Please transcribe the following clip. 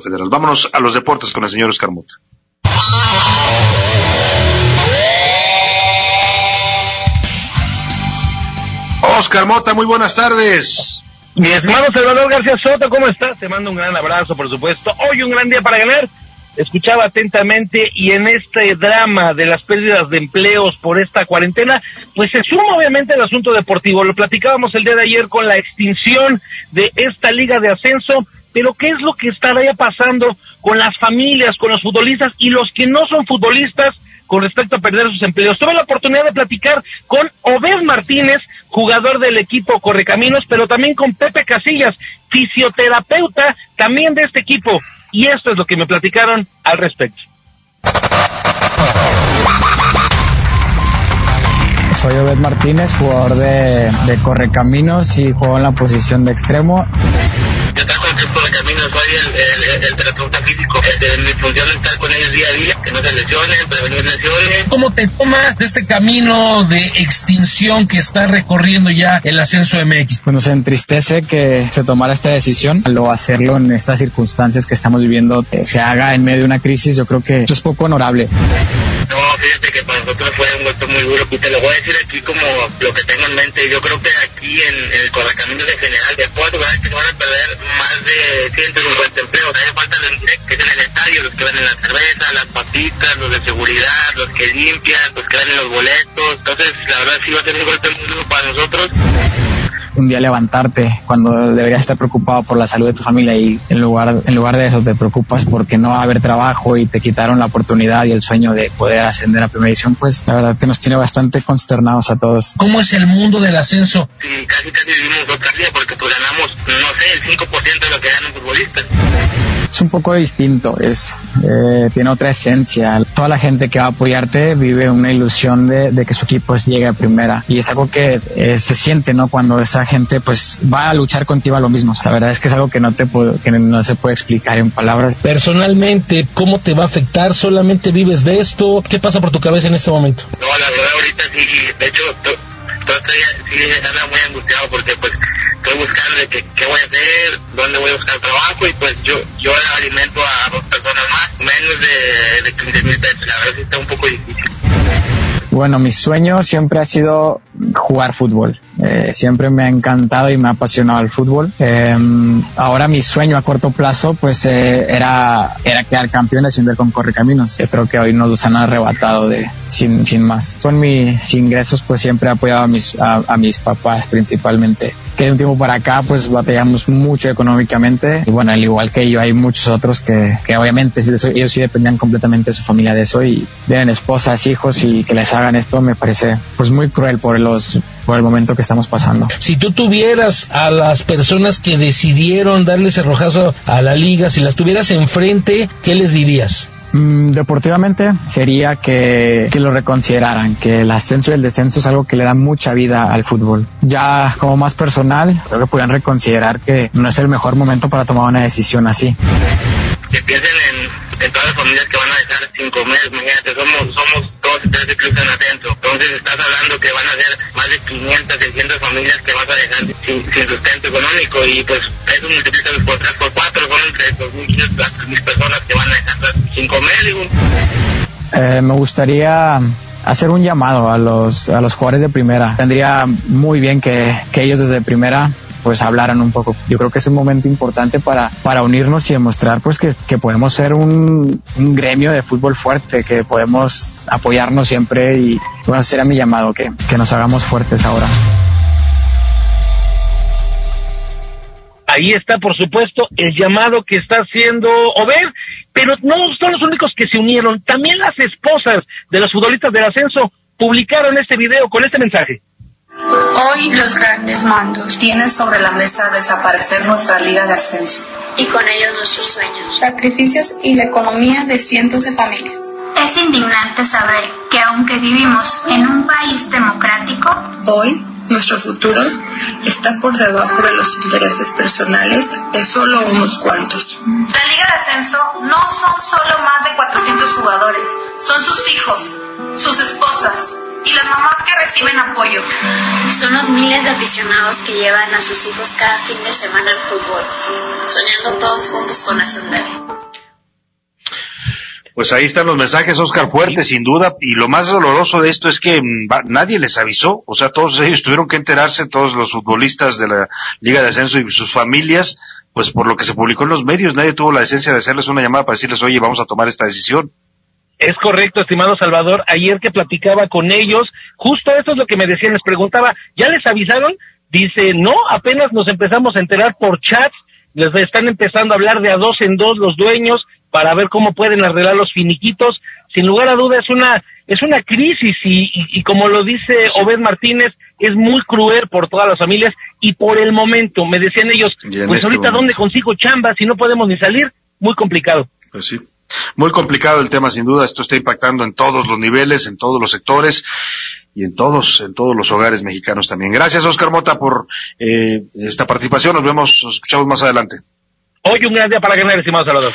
federal. Vámonos a los deportes con el señor Oscar Mota. Oscar Mota, muy buenas tardes. Mi estimado Salvador García Soto, ¿cómo estás? Te mando un gran abrazo, por supuesto. Hoy un gran día para ganar. Escuchaba atentamente y en este drama de las pérdidas de empleos por esta cuarentena, pues se suma obviamente el asunto deportivo. Lo platicábamos el día de ayer con la extinción de esta liga de ascenso, pero ¿qué es lo que estaría pasando con las familias, con los futbolistas y los que no son futbolistas? con respecto a perder sus empleos. Tuve la oportunidad de platicar con Obed Martínez, jugador del equipo Correcaminos, pero también con Pepe Casillas, fisioterapeuta también de este equipo. Y esto es lo que me platicaron al respecto. Soy Obed Martínez, jugador de, de Correcaminos y juego en la posición de extremo. Yo trabajo en Correcaminos, soy el, el, el terapeuta físico. Este, mi función es estar con ellos día a día, que no se lesionen, prevenir lesiones. ¿Cómo te tomas este camino de extinción que está recorriendo ya el ascenso MX? Pues nos entristece que se tomara esta decisión. Lo hacerlo en estas circunstancias que estamos viviendo, que se haga en medio de una crisis, yo creo que eso es poco honorable. No, fíjate que para nosotros fue un golpe muy duro. Y te lo voy a decir aquí como lo que tengo en mente. Yo creo que aquí en, en el Correcaminos de general, de cuatro lugares que se van a perder más de 150 empleos falta de, que es en el estadio, los que venden la cerveza, las papitas, los de seguridad, los que limpian, los que venden los boletos. Entonces, la verdad sí va a ser un golpe muy duro para nosotros un día levantarte cuando deberías estar preocupado por la salud de tu familia y en lugar, en lugar de eso te preocupas porque no va a haber trabajo y te quitaron la oportunidad y el sueño de poder ascender a primera división, pues la verdad que nos tiene bastante consternados a todos. ¿Cómo es el mundo del ascenso? Sí, casi casi vivimos otra vida porque pues ganamos, no sé, el 5% de lo que ganan futbolistas. Es un poco distinto, es eh, tiene otra esencia. Toda la gente que va a apoyarte vive una ilusión de, de que su equipo llegue a primera y es algo que eh, se siente, ¿no? Cuando esa gente pues va a luchar contigo a lo mismo. La verdad es que es algo que no te puedo, que no se puede explicar en palabras. Personalmente, ¿cómo te va a afectar? ¿Solamente vives de esto? ¿Qué pasa por tu cabeza en este momento? No, la verdad ahorita sí, de hecho, estoy sí anda muy angustiado porque pues buscando de que, qué voy a hacer, dónde voy a buscar trabajo y pues yo, yo alimento a dos personas más, menos de, de 15 mil pesos. La verdad sí está un poco difícil. Bueno, mi sueño siempre ha sido jugar fútbol. Eh, siempre me ha encantado y me ha apasionado el fútbol. Eh, ahora mi sueño a corto plazo pues eh, era, era quedar campeón haciendo con Correcaminos. Yo creo que hoy nos los han arrebatado de sin, sin más. Con mis ingresos pues siempre he apoyado a mis, a mis papás principalmente. Que de un tiempo para acá pues batallamos mucho económicamente. Y bueno, al igual que yo hay muchos otros que, que obviamente ellos sí dependían completamente de su familia de eso y tienen esposas, hijos y que les hagan esto me parece pues muy cruel por los por el momento que estamos pasando. Si tú tuvieras a las personas que decidieron darle ese rojazo a la liga, si las tuvieras enfrente, ¿qué les dirías? Mm, deportivamente sería que, que, lo reconsideraran, que el ascenso y el descenso es algo que le da mucha vida al fútbol. Ya como más personal, creo que podrían reconsiderar que no es el mejor momento para tomar una decisión así. Que piensen en, en todas las familias que van a dejar sin comer, imagínate, somos, somos dos tres clubes en ascenso, entonces estás hablando que van a ser más de 500, 600 familias que vas a dejar sin, sin sustento económico y pues eso multiplícalo por 3, por 4, son entre 2.500 a 3.000 personas que van a dejar sin comer, digo. Eh, me gustaría hacer un llamado a los, a los jugadores de primera. Tendría muy bien que, que ellos desde primera pues hablaran un poco. Yo creo que es un momento importante para, para unirnos y demostrar pues que, que podemos ser un, un, gremio de fútbol fuerte, que podemos apoyarnos siempre y bueno, será mi llamado, que, que nos hagamos fuertes ahora. Ahí está, por supuesto, el llamado que está haciendo Over, pero no son los únicos que se unieron. También las esposas de los futbolistas del ascenso publicaron este video con este mensaje. Hoy los grandes mandos tienen sobre la mesa desaparecer nuestra liga de ascenso. Y con ellos nuestros sueños. Sacrificios y la economía de cientos de familias. Es indignante saber que aunque vivimos en un país democrático, hoy nuestro futuro está por debajo de los intereses personales de solo unos cuantos. La Liga de Ascenso no son solo más de 400 jugadores, son sus hijos, sus esposas, y las mamás que reciben apoyo. Son los miles de aficionados que llevan a sus hijos cada fin de semana al fútbol, soñando todos juntos con ascender. Pues ahí están los mensajes, Oscar Fuerte, sin duda, y lo más doloroso de esto es que mm, nadie les avisó, o sea, todos ellos tuvieron que enterarse, todos los futbolistas de la Liga de Ascenso y sus familias, pues por lo que se publicó en los medios, nadie tuvo la decencia de hacerles una llamada para decirles, oye, vamos a tomar esta decisión. Es correcto, estimado Salvador. Ayer que platicaba con ellos, justo eso es lo que me decían. Les preguntaba, ¿ya les avisaron? Dice, no, apenas nos empezamos a enterar por chats. Les están empezando a hablar de a dos en dos los dueños para ver cómo pueden arreglar los finiquitos. Sin lugar a duda es una es una crisis y, y, como lo dice Obed Martínez, es muy cruel por todas las familias y por el momento, me decían ellos, pues este ahorita dónde consigo chamba si no podemos ni salir, muy complicado. Pues sí. Muy complicado el tema, sin duda. Esto está impactando en todos los niveles, en todos los sectores y en todos, en todos los hogares mexicanos también. Gracias, Oscar Mota, por eh, esta participación. Nos vemos, nos escuchamos más adelante. Hoy un gran día para ganar, estimado Salvador.